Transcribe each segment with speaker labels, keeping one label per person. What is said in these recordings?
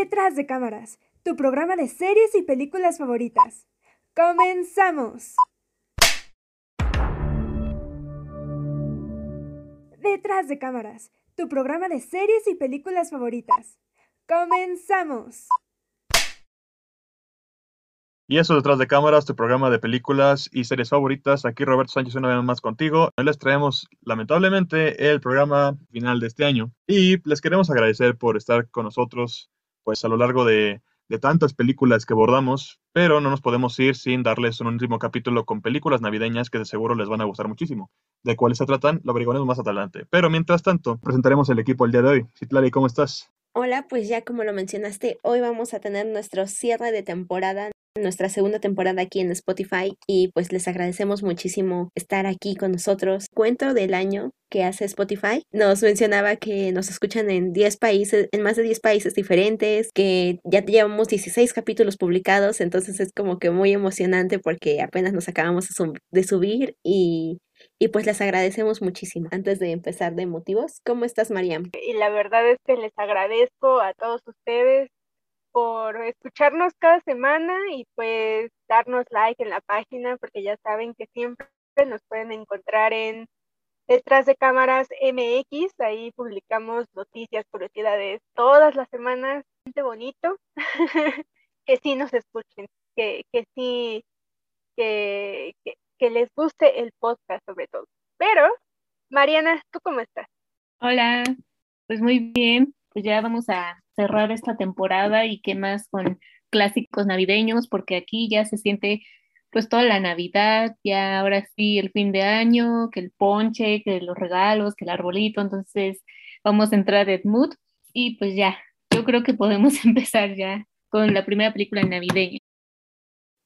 Speaker 1: Detrás de cámaras, tu programa de series y películas favoritas. ¡Comenzamos! Detrás de cámaras, tu programa de series y películas favoritas. ¡Comenzamos!
Speaker 2: Y eso detrás de cámaras, tu programa de películas y series favoritas. Aquí Roberto Sánchez una vez más contigo. Hoy les traemos lamentablemente el programa final de este año y les queremos agradecer por estar con nosotros pues a lo largo de, de tantas películas que abordamos, pero no nos podemos ir sin darles un último capítulo con películas navideñas que de seguro les van a gustar muchísimo. ¿De cuáles se tratan? Lo averiguaremos más adelante. Pero mientras tanto, presentaremos el equipo el día de hoy. Citlali, ¿cómo estás?
Speaker 3: Hola, pues ya como lo mencionaste, hoy vamos a tener nuestro cierre de temporada nuestra segunda temporada aquí en Spotify y pues les agradecemos muchísimo estar aquí con nosotros. Cuento del año que hace Spotify nos mencionaba que nos escuchan en 10 países, en más de 10 países diferentes, que ya llevamos 16 capítulos publicados, entonces es como que muy emocionante porque apenas nos acabamos de subir y y pues les agradecemos muchísimo. Antes de empezar de motivos, ¿cómo estás, Mariam?
Speaker 4: Y la verdad es que les agradezco a todos ustedes por escucharnos cada semana y pues darnos like en la página, porque ya saben que siempre nos pueden encontrar en Detrás de Cámaras MX, ahí publicamos noticias, curiosidades todas las semanas, gente bonito, que sí nos escuchen, que, que sí, que, que les guste el podcast sobre todo. Pero, Mariana, ¿tú cómo estás?
Speaker 5: Hola, pues muy bien, pues ya vamos a cerrar esta temporada y qué más con clásicos navideños, porque aquí ya se siente pues toda la Navidad, ya ahora sí el fin de año, que el ponche, que los regalos, que el arbolito, entonces vamos a entrar en mood y pues ya, yo creo que podemos empezar ya con la primera película navideña.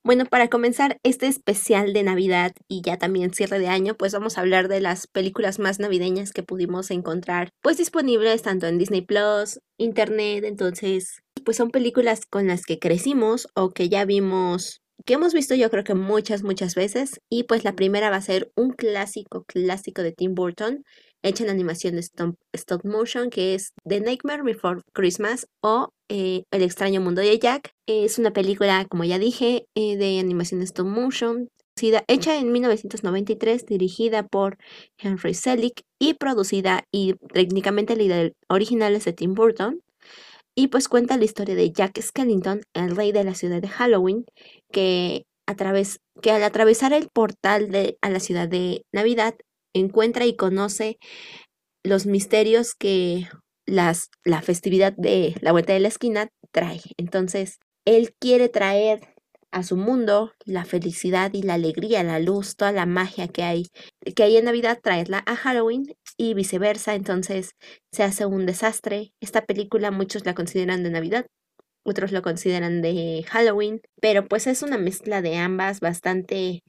Speaker 3: Bueno, para comenzar este especial de Navidad y ya también cierre de año, pues vamos a hablar de las películas más navideñas que pudimos encontrar, pues disponibles tanto en Disney Plus, Internet, entonces, pues son películas con las que crecimos o que ya vimos, que hemos visto yo creo que muchas, muchas veces. Y pues la primera va a ser un clásico, clásico de Tim Burton, hecha en animación de stop, stop motion, que es The Nightmare Before Christmas o eh, El extraño mundo de Jack. Es una película, como ya dije, eh, de animación stop motion, hecha en 1993, dirigida por Henry Selick y producida y técnicamente la original es de Tim Burton. Y pues cuenta la historia de Jack Skellington, el rey de la ciudad de Halloween, que, a través, que al atravesar el portal de, a la ciudad de Navidad encuentra y conoce los misterios que las, la festividad de la vuelta de la esquina trae. Entonces, él quiere traer a su mundo la felicidad y la alegría, la luz, toda la magia que hay, que hay en Navidad, traerla a Halloween y viceversa. Entonces se hace un desastre. Esta película muchos la consideran de Navidad, otros lo consideran de Halloween, pero pues es una mezcla de ambas bastante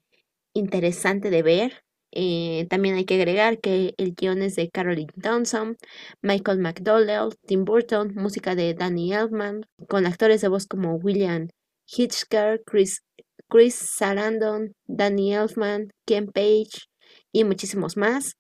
Speaker 3: interesante de ver. Eh, también hay que agregar que el guion es de Caroline Thompson, Michael McDowell, Tim Burton, música de Danny Elfman, con actores de voz como William Hitchcock, Chris, Chris Sarandon, Danny Elfman, Ken Page y muchísimos más.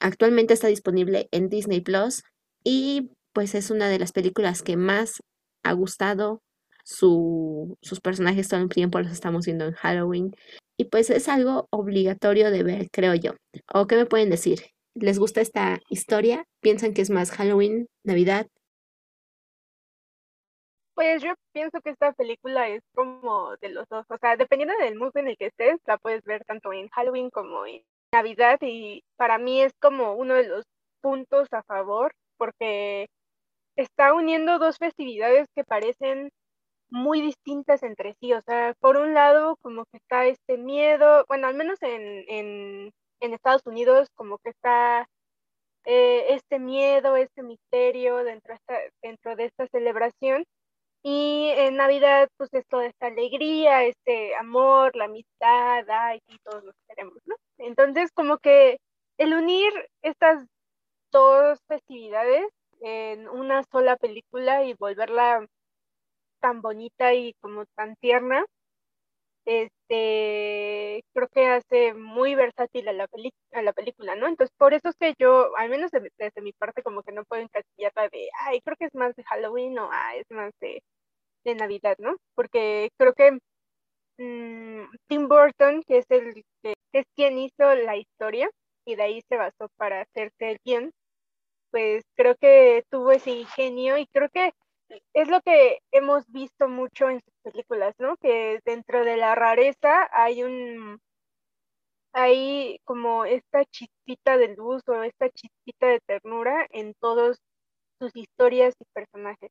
Speaker 3: Actualmente está disponible en Disney Plus y pues es una de las películas que más ha gustado. Su, sus personajes todo el tiempo los estamos viendo en Halloween y pues es algo obligatorio de ver, creo yo. ¿O qué me pueden decir? ¿Les gusta esta historia? ¿Piensan que es más Halloween, Navidad?
Speaker 4: Pues yo pienso que esta película es como de los dos, o sea, dependiendo del mood en el que estés, la puedes ver tanto en Halloween como en Navidad y para mí es como uno de los puntos a favor porque está uniendo dos festividades que parecen muy distintas entre sí, o sea, por un lado como que está este miedo, bueno, al menos en, en, en Estados Unidos como que está eh, este miedo, este misterio dentro, esta, dentro de esta celebración y en Navidad, pues es toda esta alegría, este amor, la amistad, ay, y todos nos queremos, ¿no? Entonces, como que el unir estas dos festividades en una sola película y volverla tan bonita y como tan tierna, este, creo que hace muy versátil a la, a la película, ¿no? Entonces, por eso es que yo, al menos desde, mi parte, como que no puedo encasillarla de, ay, creo que es más de Halloween o ah, es más de, de Navidad, ¿no? Porque creo que mm, Tim Burton, que es el que es quien hizo la historia y de ahí se basó para hacerse el guion, pues creo que tuvo ese ingenio y creo que es lo que hemos visto mucho en sus películas, ¿no? Que dentro de la rareza hay un hay como esta chispita de luz o esta chispita de ternura en todas sus historias y personajes.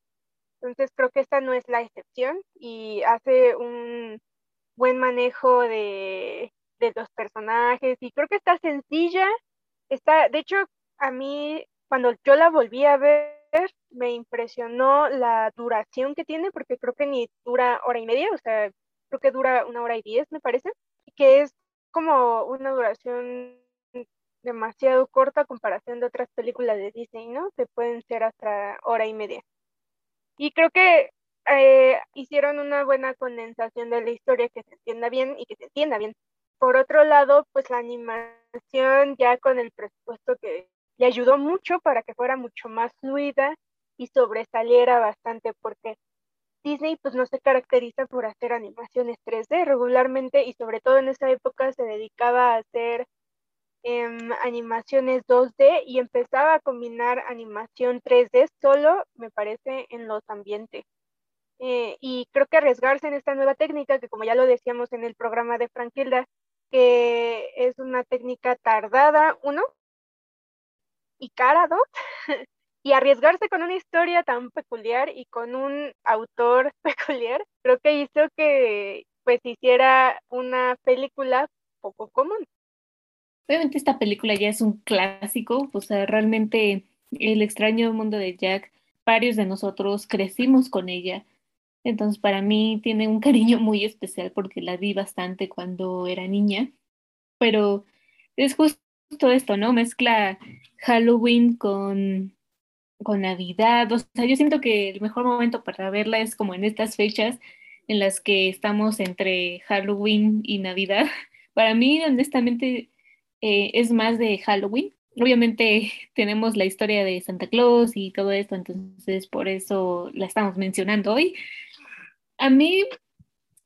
Speaker 4: Entonces creo que esta no es la excepción y hace un buen manejo de, de los personajes y creo que está sencilla. Está, de hecho, a mí cuando yo la volví a ver, me impresionó la duración que tiene, porque creo que ni dura hora y media, o sea, creo que dura una hora y diez, me parece, que es como una duración demasiado corta a comparación de otras películas de Disney, ¿no? Que pueden ser hasta hora y media. Y creo que eh, hicieron una buena condensación de la historia que se entienda bien y que se entienda bien. Por otro lado, pues la animación ya con el presupuesto que le ayudó mucho para que fuera mucho más fluida y sobresaliera bastante porque Disney pues no se caracteriza por hacer animaciones 3D regularmente y sobre todo en esa época se dedicaba a hacer em, animaciones 2D y empezaba a combinar animación 3D solo, me parece, en los ambientes. Eh, y creo que arriesgarse en esta nueva técnica, que como ya lo decíamos en el programa de Franquilda, que es una técnica tardada, uno, y cara y arriesgarse con una historia tan peculiar y con un autor peculiar, creo que hizo que pues hiciera una película poco común.
Speaker 5: Obviamente esta película ya es un clásico, o sea, realmente el extraño mundo de Jack, varios de nosotros crecimos con ella, entonces para mí tiene un cariño muy especial porque la vi bastante cuando era niña, pero es justo esto, ¿no? Mezcla Halloween con, con Navidad. O sea, yo siento que el mejor momento para verla es como en estas fechas en las que estamos entre Halloween y Navidad. Para mí, honestamente, eh, es más de Halloween. Obviamente tenemos la historia de Santa Claus y todo esto, entonces por eso la estamos mencionando hoy. A mí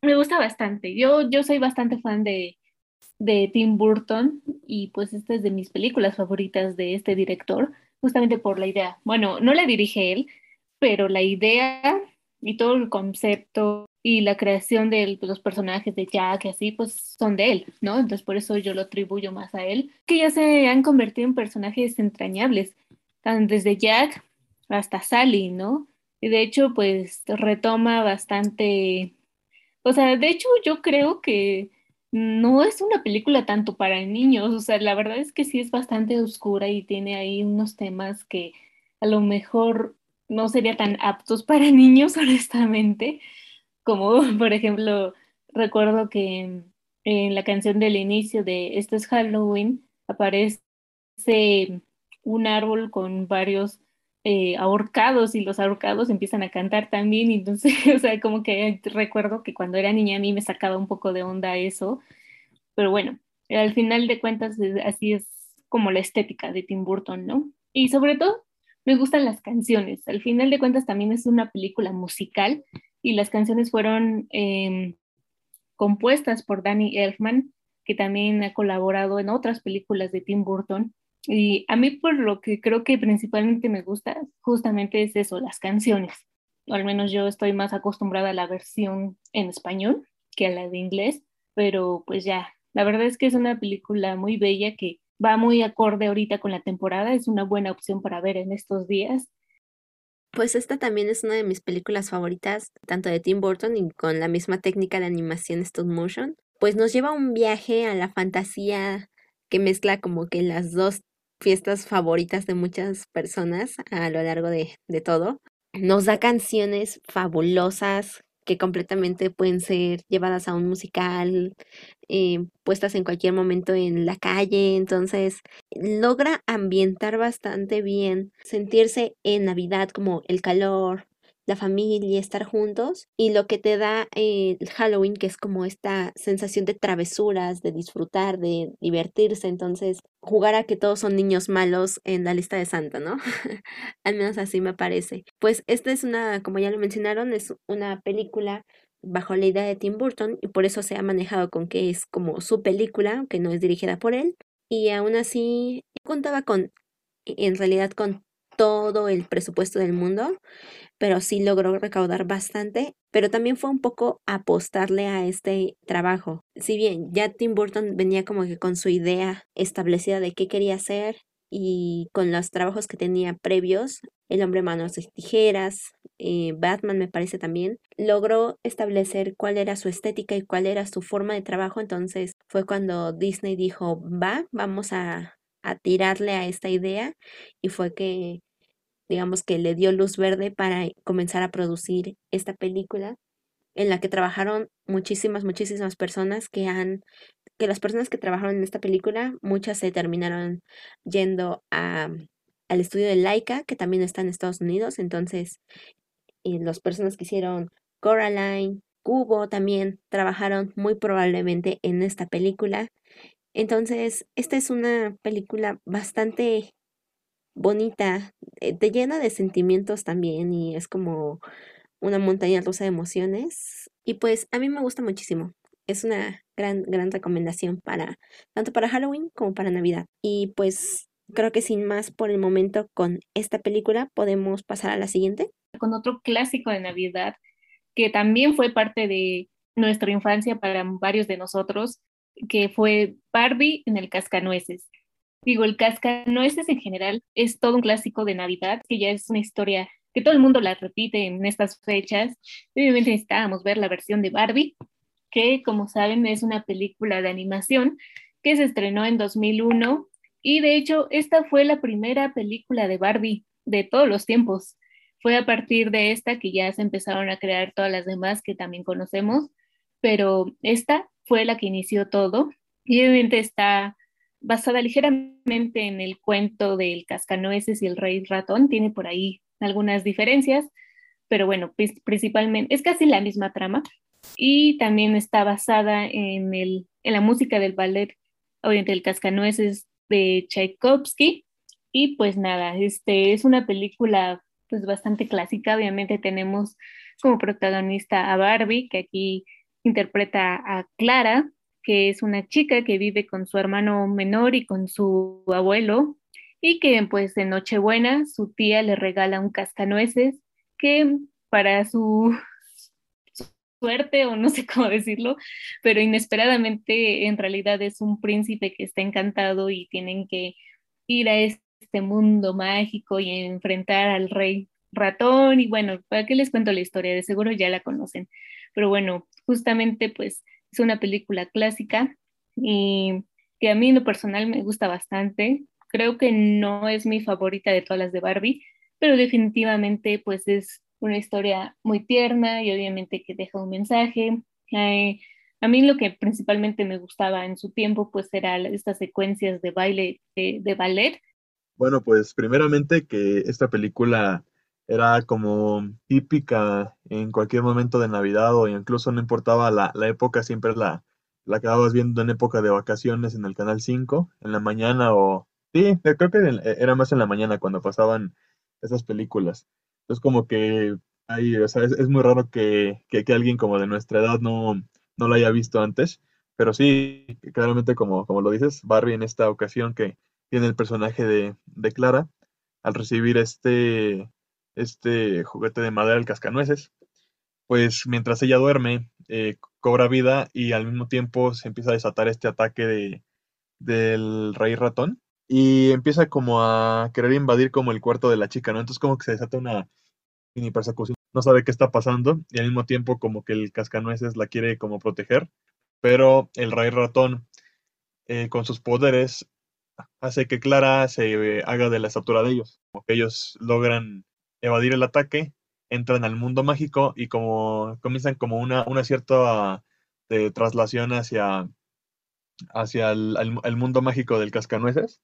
Speaker 5: me gusta bastante. Yo, yo soy bastante fan de, de Tim Burton y pues esta es de mis películas favoritas de este director, justamente por la idea. Bueno, no la dirige él, pero la idea y todo el concepto y la creación de los personajes de Jack y así, pues son de él, ¿no? Entonces por eso yo lo atribuyo más a él, que ya se han convertido en personajes entrañables, desde Jack hasta Sally, ¿no? Y de hecho, pues retoma bastante, o sea, de hecho yo creo que no es una película tanto para niños, o sea, la verdad es que sí es bastante oscura y tiene ahí unos temas que a lo mejor no sería tan aptos para niños, honestamente, como por ejemplo, recuerdo que en la canción del inicio de Esto es Halloween aparece un árbol con varios eh, ahorcados y los ahorcados empiezan a cantar también, entonces, o sea, como que recuerdo que cuando era niña a mí me sacaba un poco de onda eso, pero bueno, al final de cuentas así es como la estética de Tim Burton, ¿no? Y sobre todo me gustan las canciones, al final de cuentas también es una película musical y las canciones fueron em, compuestas por Danny Elfman, que también ha colaborado en otras películas de Tim Burton y a mí por lo que creo que principalmente me gusta justamente es eso, las canciones. O al menos yo estoy más acostumbrada a la versión en español que a la de inglés, pero pues ya, la verdad es que es una película muy bella que va muy acorde ahorita con la temporada, es una buena opción para ver en estos días.
Speaker 3: Pues esta también es una de mis películas favoritas, tanto de Tim Burton y con la misma técnica de animación stop motion. Pues nos lleva un viaje a la fantasía que mezcla como que las dos fiestas favoritas de muchas personas a lo largo de, todo. Nos da canciones fabulosas que completamente pueden ser llevadas a un musical, eh, puestas en cualquier momento en la calle, entonces logra ambientar bastante bien, sentirse en Navidad como el calor, la familia, estar juntos, y lo que te da el Halloween, que es como esta sensación de travesuras, de disfrutar, de divertirse, entonces jugar a que todos son niños malos en la lista de Santa, ¿no? Al menos así me parece. Pues esta es una, como ya lo mencionaron, es una película bajo la idea de Tim Burton y por eso se ha manejado con que es como su película, que no es dirigida por él. Y aún así contaba con, en realidad, con todo el presupuesto del mundo, pero sí logró recaudar bastante, pero también fue un poco apostarle a este trabajo. Si bien ya Tim Burton venía como que con su idea establecida de qué quería hacer y con los trabajos que tenía previos, El hombre manos de tijeras, eh, Batman me parece también, logró establecer cuál era su estética y cuál era su forma de trabajo, entonces fue cuando Disney dijo, va, vamos a, a tirarle a esta idea y fue que digamos que le dio luz verde para comenzar a producir esta película en la que trabajaron muchísimas, muchísimas personas que han, que las personas que trabajaron en esta película, muchas se terminaron yendo a, al estudio de Laika, que también está en Estados Unidos, entonces y las personas que hicieron Coraline, Cubo también trabajaron muy probablemente en esta película. Entonces, esta es una película bastante bonita, eh, te llena de sentimientos también y es como una montaña rusa de emociones. Y pues a mí me gusta muchísimo. Es una gran, gran recomendación para tanto para Halloween como para Navidad. Y pues creo que sin más por el momento con esta película podemos pasar a la siguiente.
Speaker 5: Con otro clásico de Navidad que también fue parte de nuestra infancia para varios de nosotros, que fue Barbie en el Cascanueces. Digo, el Cascanueces en general es todo un clásico de Navidad, que ya es una historia que todo el mundo la repite en estas fechas. Obviamente necesitábamos ver la versión de Barbie, que como saben es una película de animación que se estrenó en 2001 y de hecho esta fue la primera película de Barbie de todos los tiempos. Fue a partir de esta que ya se empezaron a crear todas las demás que también conocemos, pero esta fue la que inició todo y obviamente está basada ligeramente en el cuento del cascanueces y el rey ratón, tiene por ahí algunas diferencias, pero bueno, principalmente es casi la misma trama y también está basada en, el, en la música del ballet Oriente del Cascanueces de Tchaikovsky y pues nada, este es una película pues bastante clásica, obviamente tenemos como protagonista a Barbie que aquí interpreta a Clara que es una chica que vive con su hermano menor y con su abuelo, y que pues en Nochebuena su tía le regala un cascanueces que para su suerte o no sé cómo decirlo, pero inesperadamente en realidad es un príncipe que está encantado y tienen que ir a este mundo mágico y enfrentar al rey ratón y bueno, ¿para qué les cuento la historia? De seguro ya la conocen, pero bueno, justamente pues es una película clásica y que a mí en lo personal me gusta bastante. Creo que no es mi favorita de todas las de Barbie, pero definitivamente pues es una historia muy tierna y obviamente que deja un mensaje. a mí lo que principalmente me gustaba en su tiempo pues era estas secuencias de baile de ballet.
Speaker 2: Bueno, pues primeramente que esta película era como típica en cualquier momento de Navidad o incluso no importaba la, época, siempre la, la acababas viendo en época de vacaciones en el Canal 5, en la mañana o... Sí, creo que e, era más en la mañana cuando pasaban esas películas. Entonces como que ahí, o sea, es, muy raro que, alguien como de nuestra edad no, no la haya visto antes, pero sí, claramente como, como lo dices, Barbie en esta ocasión que tiene el personaje de, de Clara, al recibir este, este juguete de madera, el cascanueces, pues mientras ella duerme, eh, cobra vida y al mismo tiempo se empieza a desatar este ataque de, del rey ratón y empieza como a querer invadir como el cuarto de la chica, ¿no? Entonces como que se desata una mini persecución, no sabe qué está pasando y al mismo tiempo como que el cascanueces la quiere como proteger, pero el rey ratón eh, con sus poderes hace que Clara se haga de la estatura de ellos, como que ellos logran evadir el ataque, entran al mundo mágico y como comienzan como una, una cierta de traslación hacia, hacia el, mundo mágico del cascanueces?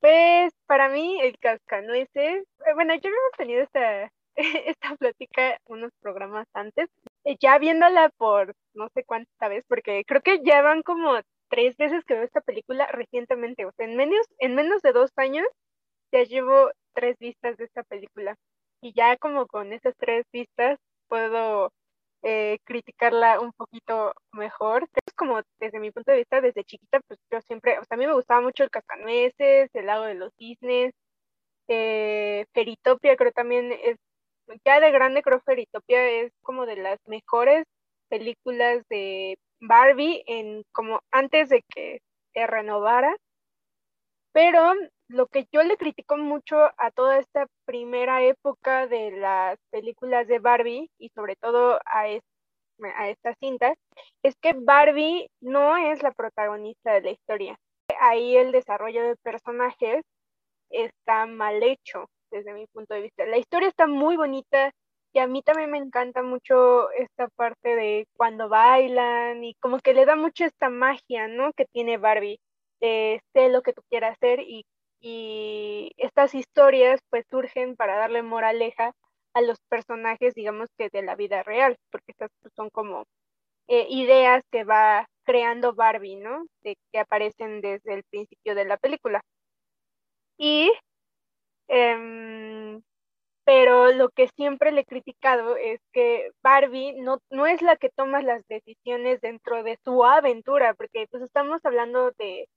Speaker 4: Pues para mí el cascanueces, eh, bueno, yo he tenido esta esta plática unos programas antes, eh, ya viéndola por no sé cuánta vez, porque creo que ya van como tres veces que veo esta película recientemente, o sea, en menos, en menos de dos años ya llevo tres vistas de esta película. Y ya como con esas tres vistas puedo eh, criticarla un poquito mejor. Es como desde mi punto de vista, desde chiquita, pues yo siempre, o sea, a mí me gustaba mucho el cascanueces, el lago de los cisnes, eh, Feritopia creo también es, ya de grande creo Feritopia es como de las mejores películas de Barbie en como antes de que se renovara. Pero lo que yo le critico mucho a toda esta primera época de las películas de Barbie y sobre todo a, a esta cinta es que Barbie no es la protagonista de la historia. Ahí el desarrollo de personajes está mal hecho desde mi punto de vista. La historia está muy bonita y a mí también me encanta mucho esta parte de cuando bailan y como que le da mucho esta magia, ¿no? Que tiene Barbie, de sé lo que tú quieras hacer y, y estas historias pues surgen para darle moraleja a los personajes, digamos que de la vida real, porque estas pues, son como eh, ideas que va creando Barbie, ¿no? De, que aparecen desde el principio de la película. Y, em, pero lo que siempre le he criticado es que Barbie no, no es la que toma las decisiones dentro de su aventura, porque pues estamos hablando de,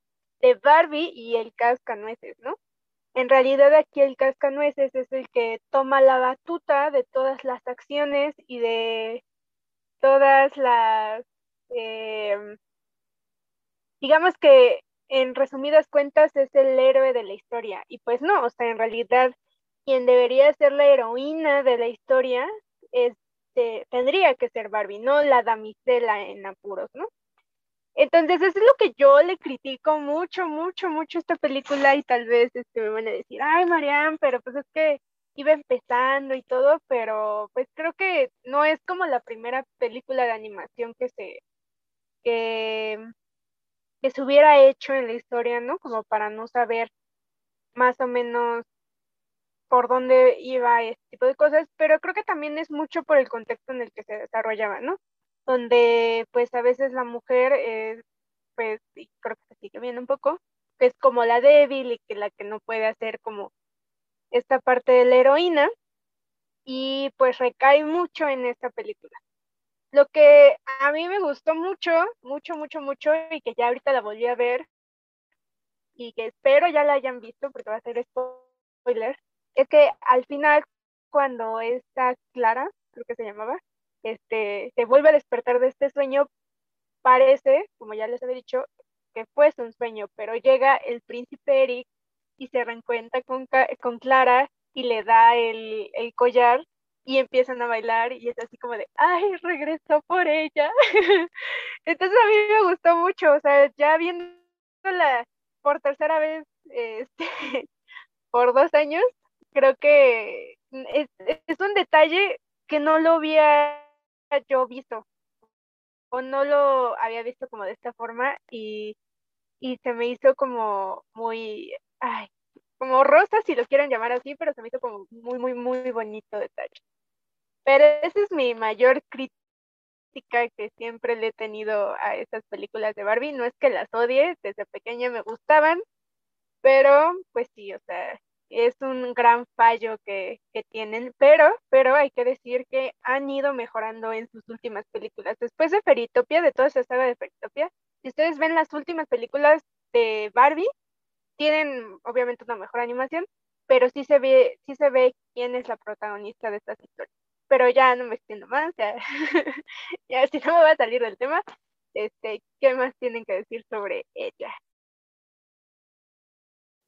Speaker 4: de Barbie y el cascanueces, ¿no? En realidad aquí el cascanueces es el que toma la batuta de todas las acciones y de todas las, em, digamos que en resumidas cuentas es el héroe de la historia. Y pues no, o sea, en realidad quien debería ser la heroína de la historia es, tendría que ser Barbie, no la damisela en apuros, ¿no? Entonces, eso es lo que yo le critico mucho, mucho, mucho esta película y tal vez este, me van a decir, ay, Marian, pero pues es que iba empezando y todo, pero pues creo que no es como la primera película de animación que se, que, que se hubiera hecho en la historia, ¿no? Como para no saber más o menos por dónde iba este tipo de cosas, pero creo que también es mucho por el contexto en el que se desarrollaba, ¿no? Donde pues a veces la mujer, es, pues, y creo que se sigue viendo un poco, que es como la débil y que la que no puede hacer como esta parte de la heroína, y pues recae mucho en esta película. Lo que a mí me gustó mucho, mucho, mucho, mucho, y que ya ahorita la volví a ver, y que espero ya la hayan visto porque va a ser spoiler, es que al final, cuando está Clara, creo que se llamaba, este, se vuelve a despertar de este sueño, parece, como ya les había dicho, que fue un sueño, pero llega el príncipe Eric y se reencuentra con, con Clara y le da el, el collar y empiezan a bailar y es así como de, ay, regresó por ella. Entonces a mí me gustó mucho, o sea, ya viéndola por tercera vez, este, por dos años, creo que es, es un detalle que no lo había yo visto o no lo había visto como de esta forma y, y se me hizo como muy, ay, como rosa si lo quieren llamar así, pero se me hizo como muy, muy, muy bonito detalle. Pero esa es mi mayor crítica que siempre le he tenido a estas películas de Barbie. No es que las odie, desde pequeña me gustaban, pero pues sí, o sea, es un gran fallo que, que, tienen, pero, pero hay que decir que han ido mejorando en sus últimas películas. Después de Feritopia, de toda esa saga de Feritopia, si ustedes ven las últimas películas de Barbie, tienen obviamente una mejor animación, pero sí se ve, sí se ve quién es la protagonista de estas historias. Pero ya no me extiendo más, ya, ya si no me va a salir del tema, este, ¿qué más tienen que decir sobre ella?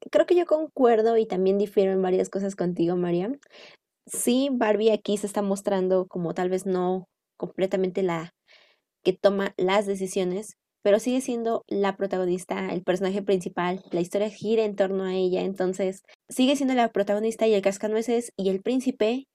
Speaker 3: Creo que yo concuerdo y también difiero en varias cosas contigo, María. Sí, Barbie aquí se está mostrando como tal vez no completamente la que toma las decisiones, pero sigue siendo la protagonista, el personaje principal, la historia gira en torno a ella, entonces sigue siendo la protagonista y el cascanueces y el príncipe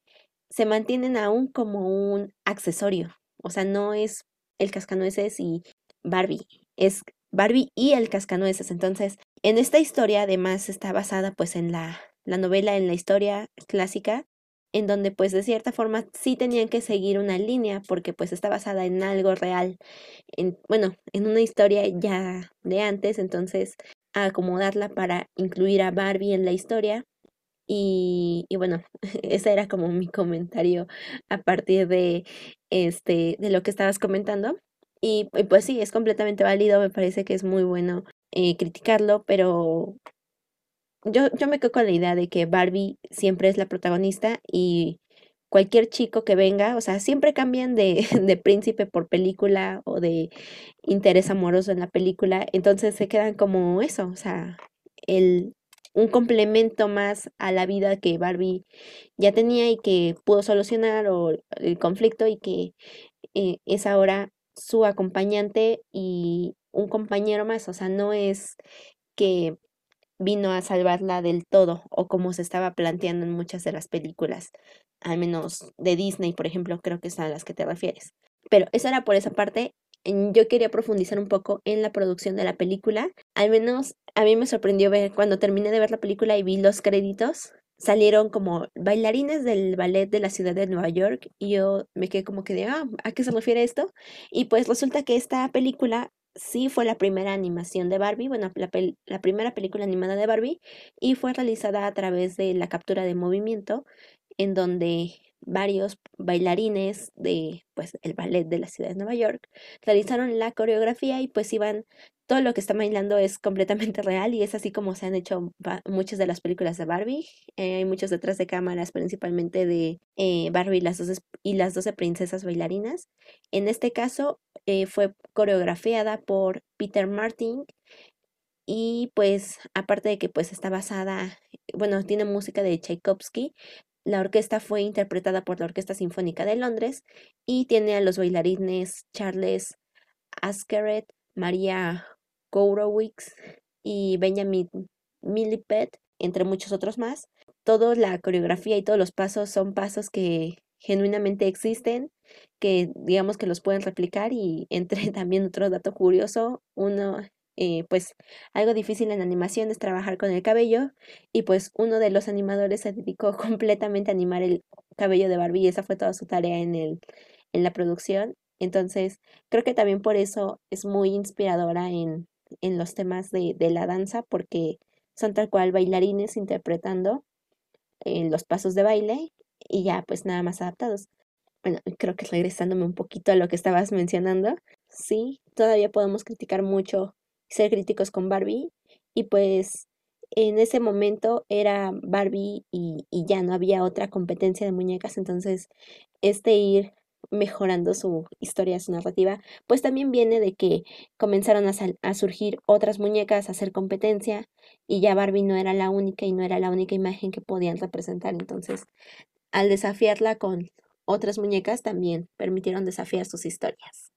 Speaker 3: se mantienen aún como un accesorio, o sea, no es el cascanueces y Barbie, es Barbie y el cascanueces, entonces en esta historia además está basada pues en la, la novela, en la historia clásica en donde pues de cierta forma sí tenían que seguir una línea porque pues está basada en algo real, en, bueno, en una historia ya de antes, entonces acomodarla para incluir a Barbie en la historia. Y, y bueno, ese era como mi comentario a partir de este de lo que estabas comentando. Y, y pues sí, es completamente válido, me parece que es muy bueno eh, criticarlo, pero yo, yo me quedo con la idea de que Barbie siempre es la protagonista y cualquier chico que venga, o sea, siempre cambian de, de príncipe por película o de interés amoroso en la película, entonces se quedan como eso, o sea, el, un complemento más a la vida que Barbie ya tenía y que pudo solucionar o el conflicto y que eh, es ahora su acompañante y un compañero más, o sea, no es que vino a salvarla del todo o como se estaba planteando en muchas de las películas, al menos de Disney, por ejemplo, creo que son a las que te refieres. Pero eso era por esa parte. Yo quería profundizar un poco en la producción de la película. Al menos a mí me sorprendió ver cuando terminé de ver la película y vi los créditos. Salieron como bailarines del ballet de la ciudad de Nueva York y yo me quedé como que de, ah, ¿a qué se refiere esto? Y pues resulta que esta película sí fue la primera animación de Barbie, bueno, la, la, primera película animada de Barbie, y fue realizada a través de la captura de movimiento, en donde varios bailarines de pues el ballet de la ciudad de Nueva York realizaron la coreografía y pues iban todo lo que está bailando es completamente real y es así como se han hecho muchas de las películas de Barbie. Eh, hay muchos detrás de cámaras, principalmente de eh, Barbie y las, 12, y las 12 princesas bailarinas. En este caso eh, fue coreografiada por Peter Martin y pues aparte de que pues está basada, bueno, tiene música de Tchaikovsky, la orquesta fue interpretada por la Orquesta Sinfónica de Londres y tiene a los bailarines Charles Askeret, María Gowrowicz y Benjamin Millipet, entre muchos otros más. Toda la coreografía y todos los pasos son pasos que genuinamente existen, que digamos que los pueden replicar y entre también otro dato curioso, uno, eh, pues algo difícil en animación es trabajar con el cabello y pues uno de los animadores se dedicó completamente a animar el cabello de Barbie y esa fue toda su tarea en, el, en la producción. Entonces, creo que también por eso es muy inspiradora en, en los temas de, de la danza porque son tal cual bailarines interpretando los pasos de baile y ya pues nada más adaptados. Bueno, creo que regresándome un poquito a lo que estabas mencionando, sí, todavía podemos criticar mucho, ser críticos con Barbie y pues en ese momento era Barbie y, y ya no había otra competencia de muñecas, entonces este ir mejorando su historia, su narrativa, pues también viene de que comenzaron a, surgir otras muñecas, a hacer competencia, y ya Barbie no era la única y no era la única imagen que podían representar. Entonces, al desafiarla con otras muñecas, también permitieron desafiar sus historias.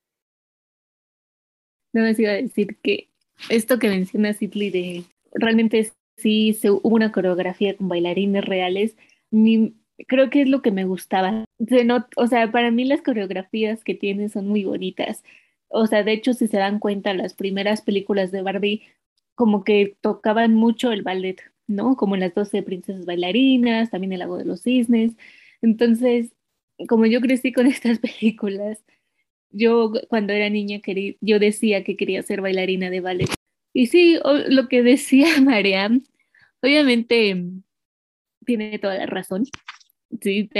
Speaker 5: No me iba a decir que esto que menciona Sidley de realmente sí se, una coreografía con bailarines reales, ni, creo que es lo que me gustaba. Se o sea, para mí las coreografías que tiene son muy bonitas. O sea, de hecho, si se dan cuenta, las primeras películas de Barbie como que tocaban mucho el ballet, ¿no? Como las 12 princesas bailarinas, también el lago de los cisnes. Entonces, como yo crecí con estas películas, yo cuando era niña quería, yo decía que quería ser bailarina de ballet. Y sí, lo que decía Mariam, obviamente tiene toda la razón sí,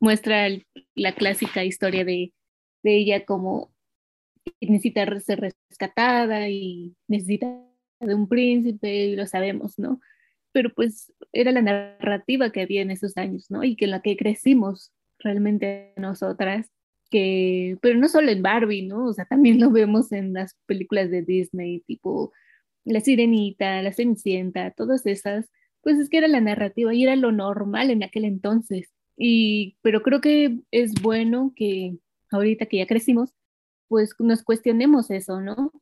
Speaker 5: muestra la clásica historia de, de ella como necesita ser rescatada y necesita de un príncipe, y lo sabemos, ¿no? Pero pues era la narrativa que había en esos años, ¿no? Y que en la que crecimos realmente nosotras, que, pero no solo en Barbie, ¿no? O sea, también lo vemos en las películas de Disney, tipo La Sirenita, La Cenicienta, todas esas, pues es que era la narrativa y era lo normal en aquel entonces. Y, pero creo que es bueno que ahorita que ya crecimos, pues nos cuestionemos eso, ¿no?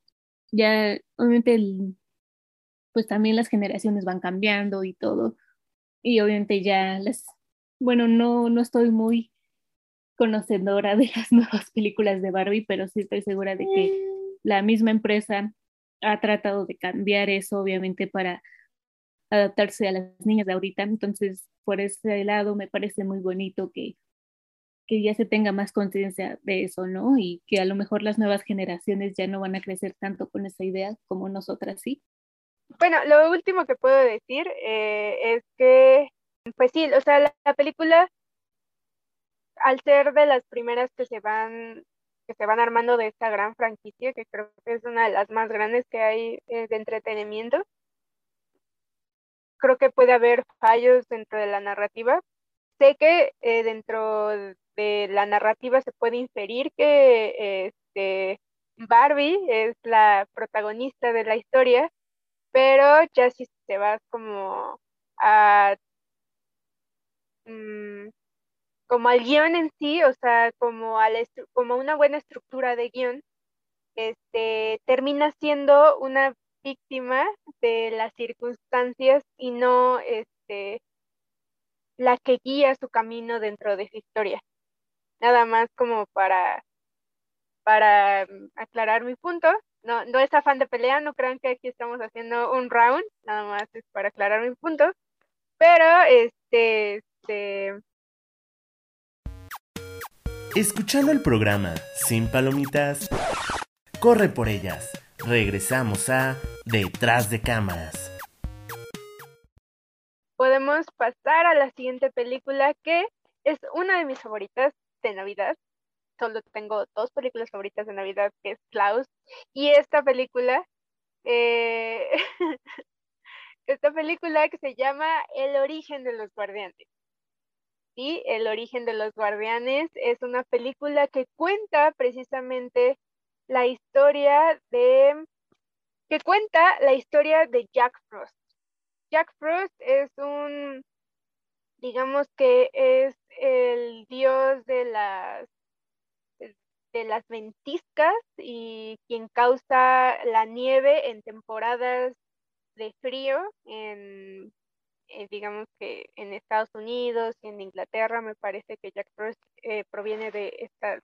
Speaker 5: Ya, obviamente, pues también las generaciones van cambiando y todo. Y obviamente ya las, bueno, no, no estoy muy conocedora de las nuevas películas de Barbie, pero sí estoy segura de que la misma empresa ha tratado de cambiar eso, obviamente, para adaptarse a las niñas de ahorita. Entonces, por ese lado me parece muy bonito que, que ya se tenga más conciencia de eso, ¿no? Y que a lo mejor las nuevas generaciones ya no van a crecer tanto con esa idea como nosotras sí.
Speaker 4: Bueno, lo último que puedo decir eh, es que, pues sí, o sea, la, película, al ser de las primeras que se van que se van armando de esta gran franquicia, que creo que es una de las más grandes que hay eh, de entretenimiento, creo que puede haber fallos dentro de la narrativa. Sé que eh, dentro de la narrativa se puede inferir que este, Barbie es la protagonista de la historia, pero ya si te vas como a mm, como al guion en sí, o sea, como a como una buena estructura de guion, este termina siendo una víctima de las circunstancias y no este la que guía su camino dentro de su historia. Nada más como para para mm, aclarar mi punto no, no es afán de pelea, no crean que aquí estamos haciendo un round, nada más es para aclarar mi punto. Pero, este, este...
Speaker 6: Escuchando el programa Sin Palomitas, corre por ellas. Regresamos a Detrás de Cámaras.
Speaker 4: Podemos pasar a la siguiente película que es una de mis favoritas de Navidad solo tengo dos películas favoritas de Navidad, que es Klaus y esta película, eh, esta película que se llama El origen de los guardianes. El origen de los guardianes es una película que cuenta precisamente la historia de, que cuenta la historia de Jack Frost. Jack Frost es un, digamos que es el dios de las de las ventiscas y quien causa la nieve en temporadas de frío en, eh, digamos que en Estados Unidos y en Inglaterra me parece que Jack Frost eh, proviene de estas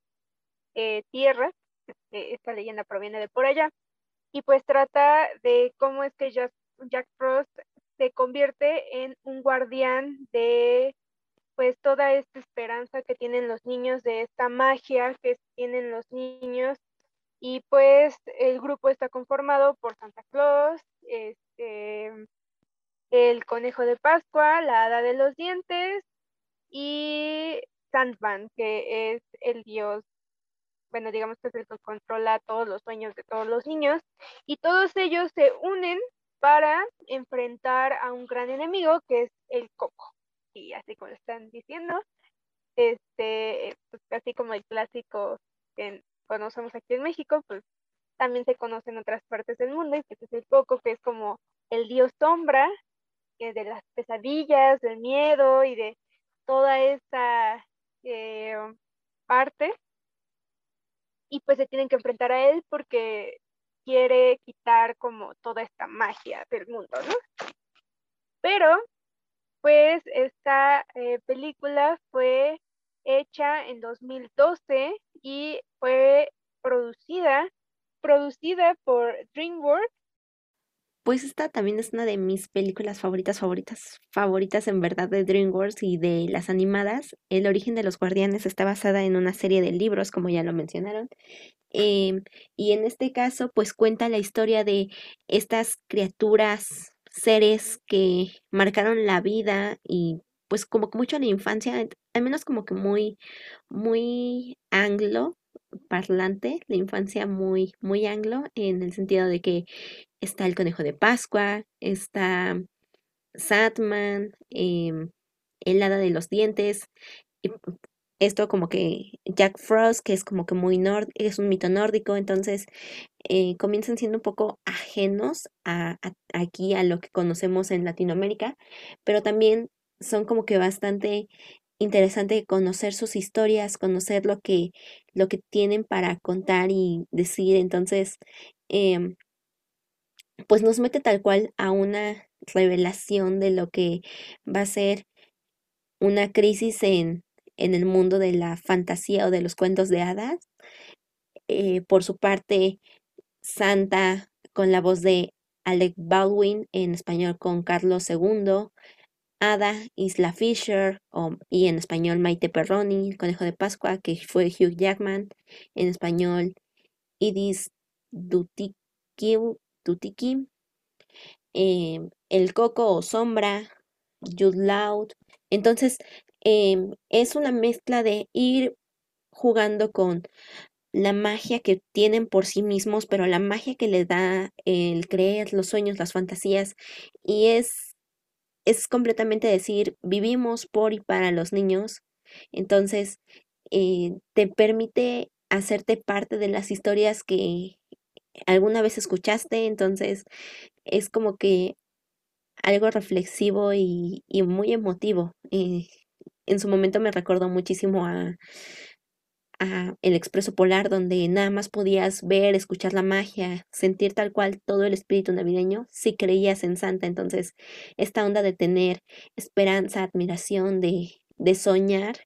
Speaker 4: eh, tierras este, esta leyenda proviene de por allá y pues trata de cómo es que Jack, Jack Frost se convierte en un guardián de pues toda esta esperanza que tienen los niños de esta magia que tienen los niños y pues el grupo está conformado por Santa Claus, este, el conejo de Pascua, la hada de los dientes y Sandman, que es el dios, bueno, digamos que es el que controla todos los sueños de todos los niños y todos ellos se unen para enfrentar a un gran enemigo que es el coco. Y así como están diciendo, este, pues casi como el clásico que conocemos aquí en México, pues también se conoce en otras partes del mundo, y que es el coco, que es como el dios sombra, de las pesadillas, del miedo y de toda esa eh, parte, y pues se tienen que enfrentar a él porque quiere quitar como toda esta magia del mundo, ¿no? Pero pues esta eh, película fue hecha en 2012 y fue producida, producida por DreamWorks.
Speaker 3: Pues esta también es una de mis películas favoritas, favoritas, favoritas en verdad de DreamWorks y de las animadas. El origen de los guardianes está basada en una serie de libros, como ya lo mencionaron. Em, y en este caso, pues cuenta la historia de estas criaturas seres que marcaron la vida y pues como que mucho la infancia, al menos como que muy, muy anglo parlante, la infancia muy, muy anglo, en el sentido de que está el conejo de Pascua, está Satman, eh, el hada de los dientes, esto como que Jack Frost, que es como que muy nórdico, es un mito nórdico, entonces eh, comienzan siendo un poco ajenos a, aquí a lo que conocemos en Latinoamérica, pero también son como que bastante interesante conocer sus historias, conocer lo que, lo que tienen para contar y decir, entonces, em, pues nos mete tal cual a una revelación de lo que va a ser una crisis en en el mundo de la fantasía o de los cuentos de hadas. Eh, por su parte, Santa, con la voz de Alec Baldwin, en español con Carlos II, Ada Isla Fisher, y en español Maite Perroni, el conejo de Pascua, que fue Hugh Jackman, en español Idis Dutiki, em, El Coco o Sombra, Jude Loud. Entonces, em, es una mezcla de ir jugando con la magia que tienen por sí mismos, pero la magia que le da el creer, los sueños, las fantasías, y es, es completamente decir, vivimos por y para los niños, entonces eh, te permite hacerte parte de las historias que alguna vez escuchaste, entonces es como que algo reflexivo y, muy emotivo. Eh, en su momento me recordó muchísimo a el expreso polar donde nada más podías ver, escuchar la magia, sentir tal cual todo el espíritu navideño si creías en Santa. Entonces, esta onda de tener esperanza, admiración, de, de soñar,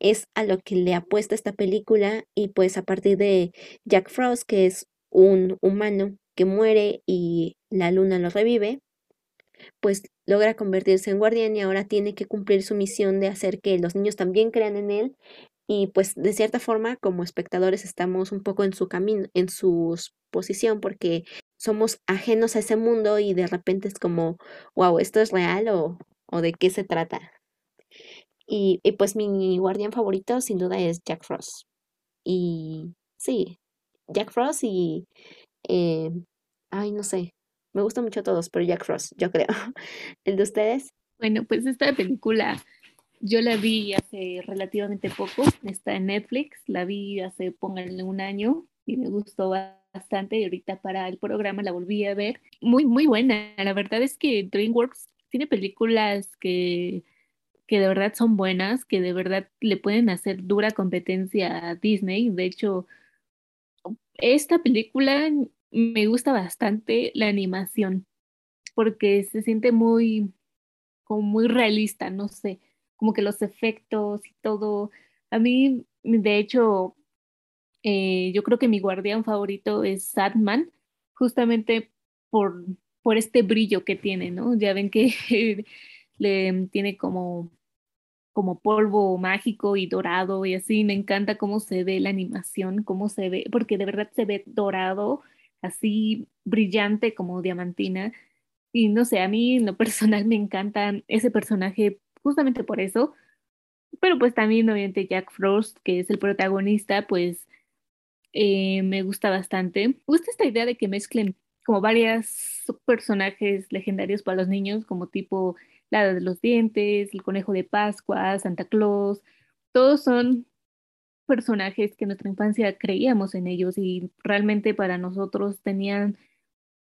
Speaker 3: es a lo que le apuesta esta película y pues a partir de Jack Frost, que es un humano que muere y la luna lo revive, pues logra convertirse en guardián y ahora tiene que cumplir su misión de hacer que los niños también crean en él y pues de cierta forma como espectadores estamos un poco en su camino, en su posición porque somos ajenos a ese mundo y de repente es como, wow, ¿esto es real o, o de qué se trata? Y, y, pues mi guardián favorito sin duda es Jack Frost. Y sí, Jack Frost y... Eh, ay, no sé, me gustan mucho todos, pero Jack Frost, yo creo. ¿El de ustedes?
Speaker 5: Bueno, pues esta película yo la vi hace relativamente poco, está en Netflix, la vi hace, pónganle un año y me gustó bastante y ahorita para el programa la volví a ver. Muy, muy buena. La verdad es que DreamWorks tiene películas que, que de verdad son buenas, que de verdad le pueden hacer dura competencia a Disney. De hecho, esta película me gusta bastante la animación porque se siente muy, como muy realista, no sé como que los efectos y todo. A mí, de hecho, eh, yo creo que mi guardián favorito es Sadman, justamente por, por este brillo que tiene, ¿no? Ya ven que le tiene como como polvo mágico y dorado y así, me encanta cómo se ve la animación, cómo se ve, porque de verdad se ve dorado, así brillante como diamantina. Y no sé, a mí en lo personal me encanta ese personaje justamente por eso. Pero pues también obviamente Jack Frost, que es el protagonista, pues eh, me gusta bastante. Me gusta esta idea de que mezclen como varios personajes legendarios para los niños, como tipo la de los dientes, el conejo de Pascua, Santa Claus. Todos son personajes que en nuestra infancia creíamos en ellos y realmente para nosotros tenían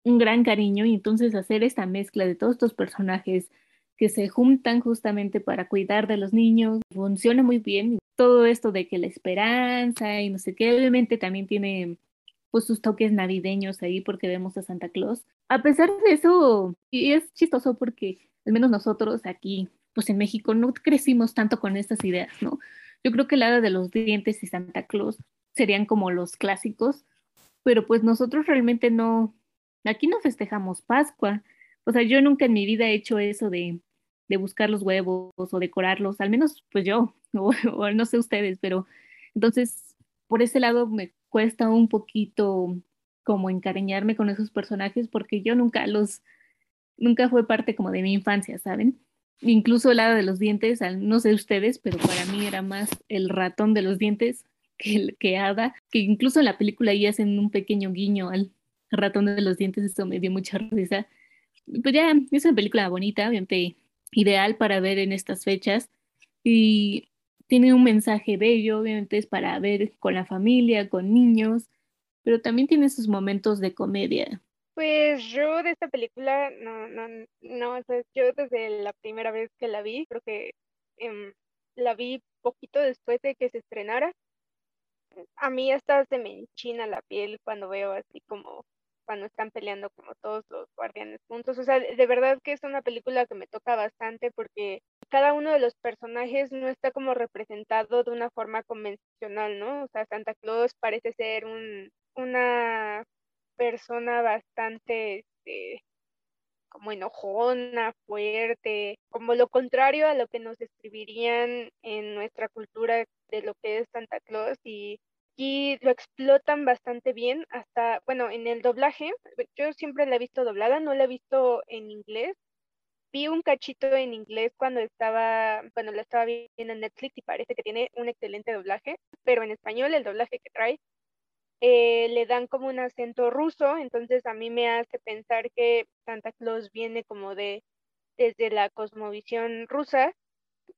Speaker 5: un gran cariño y entonces hacer esta mezcla de todos estos personajes que se juntan justamente para cuidar de los niños. Funciona muy bien. Todo esto de que la esperanza y no sé qué, obviamente también tiene pues sus toques navideños ahí porque vemos a Santa Claus. A pesar de eso, y es chistoso porque al menos nosotros aquí, pues en México, no crecimos tanto con estas ideas, ¿no? Yo creo que la de los dientes y Santa Claus serían como los clásicos, pero pues nosotros realmente no, aquí no festejamos Pascua. O sea, yo nunca en mi vida he hecho eso de de buscar los huevos o decorarlos, al menos pues yo, o, no sé ustedes, pero entonces por ese lado me cuesta un poquito como encariñarme con esos personajes porque yo nunca los, nunca fue parte como de mi infancia, ¿saben? Incluso el lado de los dientes, no sé ustedes, pero para mí era más el ratón de los dientes que, que Ada, que incluso en la película ahí hacen un pequeño guiño al ratón de los dientes, eso me dio mucha risa. Pues ya, es una película bonita, obviamente ideal para ver en estas fechas y tiene un mensaje bello, obviamente es para ver con la familia, con niños, pero también tiene sus momentos de comedia.
Speaker 4: Pues yo de esta película, no, no, no, yo desde la primera vez que la vi, creo que em, la vi poquito después de que se estrenara. A mí hasta se me enchina la piel cuando veo así como cuando están peleando como todos los guardianes juntos. O sea, de verdad que es una película que me toca bastante porque cada uno de los personajes no está como representado de una forma convencional, ¿no? O sea, Santa Claus parece ser un, una persona bastante este, como enojona, fuerte, como lo contrario a lo que nos describirían en nuestra cultura de lo que es Santa Claus y aquí lo explotan bastante bien hasta, bueno, en el doblaje, yo siempre la he visto doblada, no la he visto en inglés. Vi un cachito en inglés cuando estaba, cuando la estaba viendo en Netflix y parece que tiene un excelente doblaje, pero en español el doblaje que trae eh, le dan como un acento ruso, entonces a mí me hace pensar que Santa Claus viene como de desde la cosmovisión rusa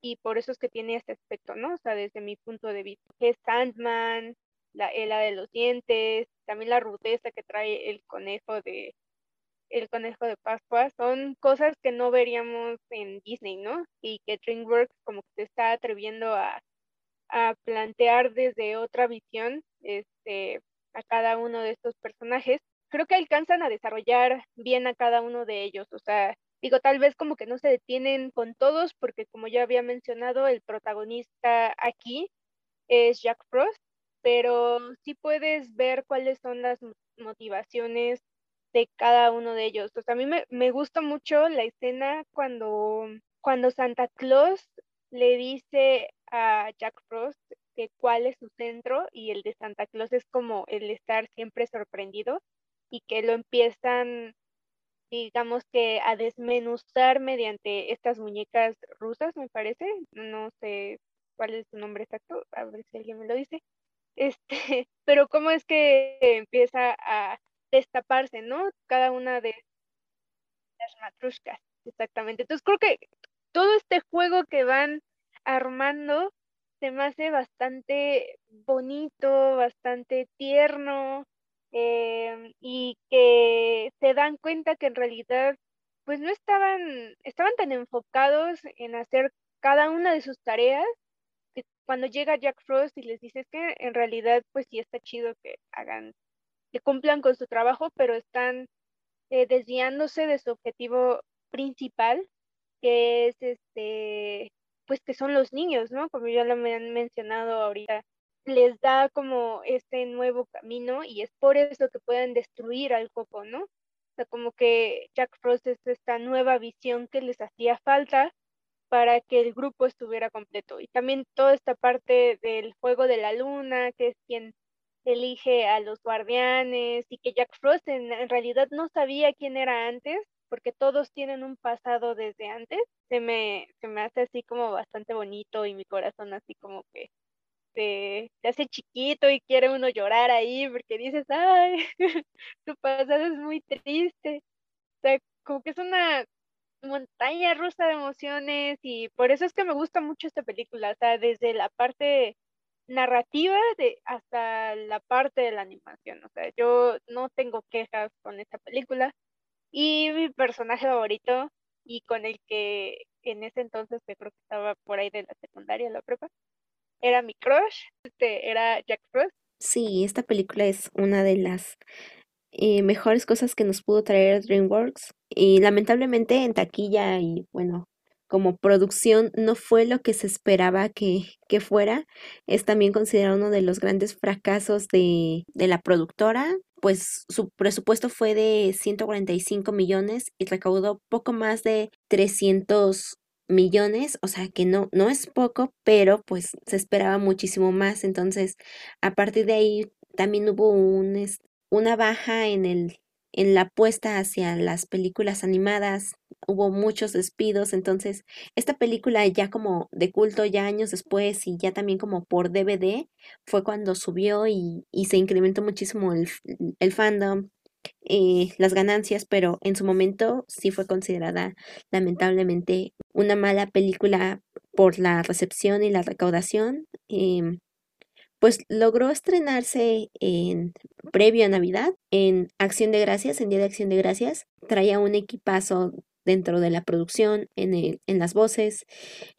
Speaker 4: y por eso es que tiene este aspecto, ¿no? O sea, desde mi punto de vista, que Sandman, la hela de los dientes, también la rudeza que trae el conejo de el conejo de Pascua, son cosas que no veríamos en Disney, ¿no? Y que DreamWorks como que se está atreviendo a, a plantear desde otra visión este, a cada uno de estos personajes. Creo que alcanzan a desarrollar bien a cada uno de ellos, o sea, digo, tal vez como que no se detienen con todos, porque como ya había mencionado, el protagonista aquí es Jack Frost, pero sí puedes ver cuáles son las motivaciones de cada uno de ellos. O a mí me, me gusta mucho la escena cuando, cuando Santa Claus le dice a Jack Frost que cuál es su centro y el de Santa Claus es como el estar siempre sorprendido y que lo empiezan digamos que a desmenuzar mediante estas muñecas rusas, me parece, no sé cuál es su nombre exacto, a ver si alguien me lo dice, este, pero cómo es que empieza a destaparse, ¿no? Cada una de las matrushkas, exactamente. Entonces creo que todo este juego que van armando se me hace bastante bonito, bastante tierno, em, y que se dan cuenta que en realidad pues no estaban, estaban tan enfocados en hacer cada una de sus tareas cuando llega Jack Frost y les dice que en realidad pues sí está chido que hagan, que cumplan con su trabajo, pero están eh, desviándose de su objetivo principal, que es este pues que son los niños, ¿no? Como ya lo me han mencionado ahorita, les da como este nuevo camino y es por eso que pueden destruir al coco, ¿no? O sea, como que Jack Frost es esta nueva visión que les hacía falta para que el grupo estuviera completo. Y también toda esta parte del juego de la luna, que es quien elige a los guardianes y que Jack Frost en, realidad no sabía quién era antes, porque todos tienen un pasado desde antes, se me, se me hace así como bastante bonito y mi corazón así como que se, hace chiquito y quiere uno llorar ahí porque dices, ay, tu pasado es muy triste. O sea, como que es una montaña rusa de emociones y por eso es que me gusta mucho esta película, o sea, desde la parte narrativa de hasta la parte de la animación, o sea, yo no tengo quejas con esta película y mi personaje favorito y con el que en ese entonces me creo que estaba por ahí de la secundaria, la prepa, era mi crush, este, era Jack Frost.
Speaker 3: Sí, esta película es una de las eh, mejores cosas que nos pudo traer DreamWorks y lamentablemente en taquilla y bueno, como producción no fue lo que se esperaba que, que fuera. Es también considerado uno de los grandes fracasos de, de la productora pues su presupuesto fue de 145 millones y recaudó poco más de 300 millones, o sea que no, no es poco, pero pues se esperaba muchísimo más. Entonces, a partir de ahí también hubo un, una baja en el en la apuesta hacia las películas animadas, hubo muchos despidos, entonces esta película ya como de culto, ya años después y ya también como por DVD, fue cuando subió y, se incrementó muchísimo el, el fandom, eh, las ganancias, pero en su momento sí fue considerada lamentablemente una mala película por la recepción y la recaudación. Em, pues logró estrenarse en previo a Navidad, en Acción de Gracias, en Día de Acción de Gracias. Traía un equipazo dentro de la producción, en, el, en las voces,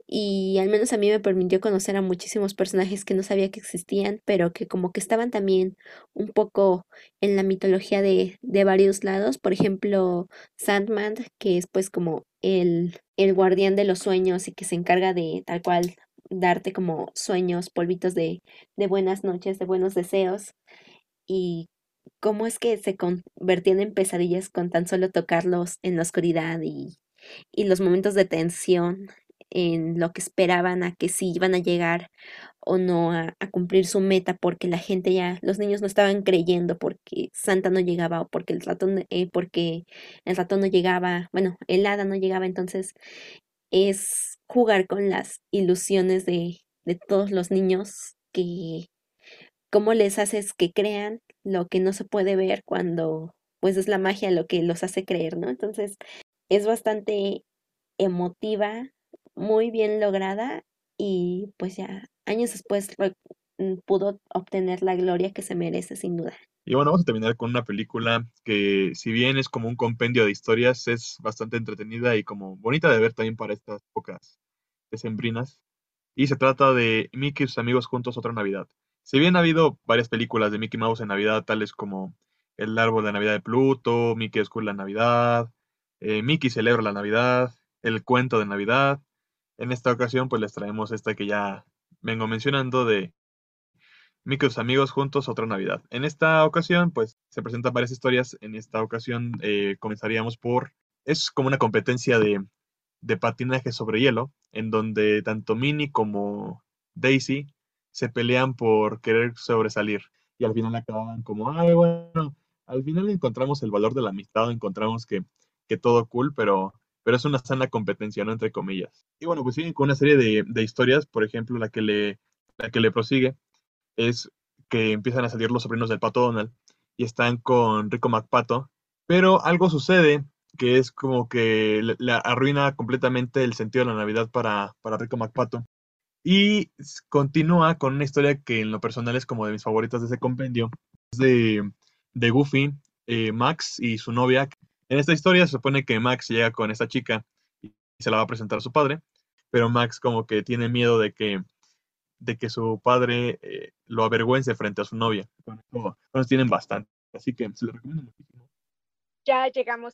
Speaker 3: y al menos a mí me permitió conocer a muchísimos personajes que no sabía que existían, pero que como que estaban también un poco en la mitología de, de varios lados. Por ejemplo, Sandman, que es pues como el, el guardián de los sueños y que se encarga de tal cual darte como sueños, polvitos de, de buenas noches, de buenos deseos. Y cómo es que se convertían en pesadillas con tan solo tocarlos en la oscuridad y, y los momentos de tensión en lo que esperaban a que si iban a llegar o no a, cumplir su meta porque la gente ya, los niños no estaban creyendo porque Santa no llegaba o porque el ratón, eh, porque el ratón no llegaba, bueno, el hada no llegaba, entonces es jugar con las ilusiones de, de todos los niños que cómo les haces que crean lo que no se puede ver cuando pues es la magia lo que los hace creer, ¿no? Entonces es bastante emotiva, muy bien lograda y pues ya años después mm, pudo obtener la gloria que se merece sin duda.
Speaker 2: Y bueno, vamos a terminar con una película que si bien es como un compendio de historias, es bastante entretenida y como bonita de ver también para estas épocas decembrinas. Y se trata de Mickey y sus amigos juntos otra Navidad. Si bien ha habido varias películas de Mickey Mouse en Navidad, tales como El árbol de Navidad de Pluto, Mickey descubre la Navidad, eh, Mickey celebra la Navidad, El cuento de Navidad, en esta ocasión, pues les traemos esta que ya vengo mencionando de Micros Amigos Juntos Otra Navidad. En esta ocasión, pues se presentan varias historias. En esta ocasión eh, comenzaríamos por, es como una competencia de, de patinaje sobre hielo, en donde tanto Minnie como Daisy se pelean por querer sobresalir. Y al final acaban como, ay, bueno, al final encontramos el valor de la amistad, encontramos que, que todo cool, pero pero es una sana competencia, ¿no? Entre comillas. Y bueno, pues siguen con una serie de, historias, por ejemplo, la que, le, la que le prosigue es que empiezan a salir los sobrinos del Pato Donald y están con Rico MacPato, pero algo sucede que es como que le, arruina completamente el sentido de la Navidad para, para Rico MacPato. Y continúa con una historia que en lo personal es como de mis favoritas de ese compendio. Es de, de Goofy, eh, Max y su novia, en esta historia se supone que Max llega con esta chica y se la va a presentar a su padre, pero Max como que tiene miedo de que, de que su padre eh, lo avergüence frente a su novia. Bueno, tienen bastante, así que se lo recomiendo muchísimo.
Speaker 4: Ya llegamos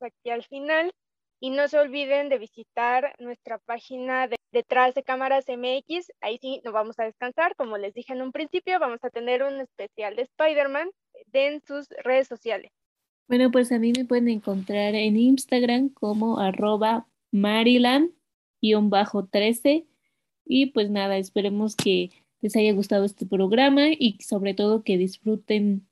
Speaker 4: aquí al final y no se olviden de visitar nuestra página de detrás de cámaras MX. Ahí sí nos vamos a descansar. Como les dije en un principio, vamos a tener un especial de Spider-Man en sus redes sociales.
Speaker 5: Bueno, pues a mí me pueden encontrar en Instagram como arroba Maryland-13. Y pues nada, esperemos que les haya gustado este programa y sobre todo que disfruten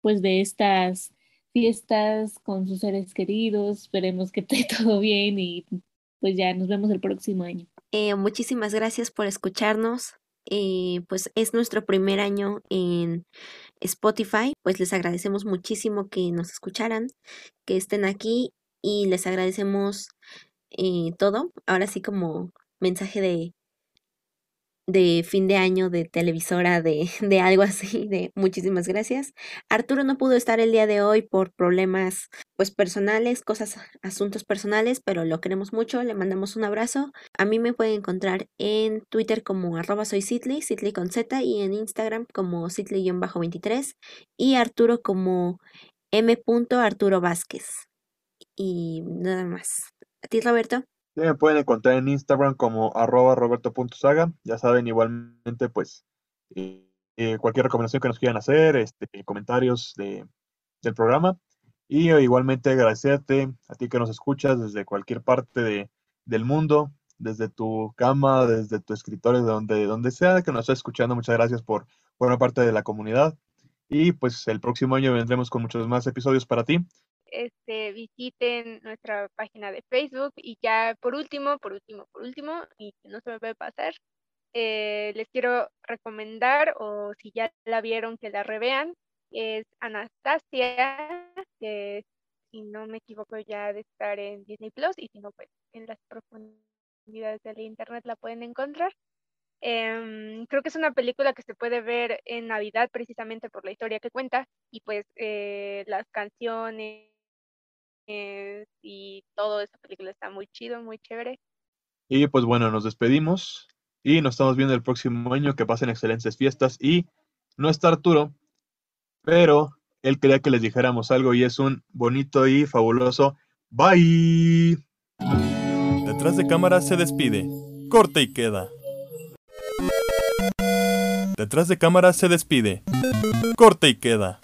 Speaker 5: pues de estas fiestas con sus seres queridos. Esperemos que esté todo bien y pues ya nos vemos el próximo año.
Speaker 3: Eh, muchísimas gracias por escucharnos. Eh, pues es nuestro primer año en Spotify, pues les agradecemos muchísimo que nos escucharan, que estén aquí y les agradecemos eh, todo. Ahora sí como mensaje de, de fin de año de televisora, de, de, algo así, de muchísimas gracias. Arturo no pudo estar el día de hoy por problemas pues personales, cosas, asuntos personales, pero lo queremos mucho, le mandamos un abrazo. A mí me pueden encontrar en Twitter como arroba soy Sitley, Sitley con Z, y en Instagram como Sitley-23, y Arturo como M. Arturo Vázquez. Y nada más. ¿A ti, Roberto?
Speaker 2: Me pueden encontrar en Instagram como arroba roberto.saga. Ya saben, igualmente, pues, eh, eh, cualquier recomendación que nos quieran hacer, este, comentarios de, del programa. Y igualmente agradecerte a ti que nos escuchas desde cualquier parte de, del mundo, desde tu cama, desde tu escritorio, de donde, donde sea que nos estés escuchando. Muchas gracias por buena parte de la comunidad. Y pues el próximo año vendremos con muchos más episodios para ti
Speaker 4: este, visiten nuestra página de Facebook y ya por último, por último, por último, y no se me puede pasar, eh, les quiero recomendar o si ya la vieron que la revean, es Anastasia, que si no me equivoco ya de estar en Disney Plus y si no pues en las profundidades del internet la pueden encontrar. Em, creo que es una película que se puede ver en Navidad precisamente por la historia que cuenta y pues eh, las canciones y todo esta película está muy chido, muy chévere.
Speaker 2: Y pues bueno, nos despedimos y nos estamos viendo el próximo año. Que pasen excelentes fiestas y no está Arturo, pero él quería que les dijéramos algo y es un bonito y fabuloso bye. Detrás de cámara se despide, corta y queda. Detrás de cámara se despide, corta y queda.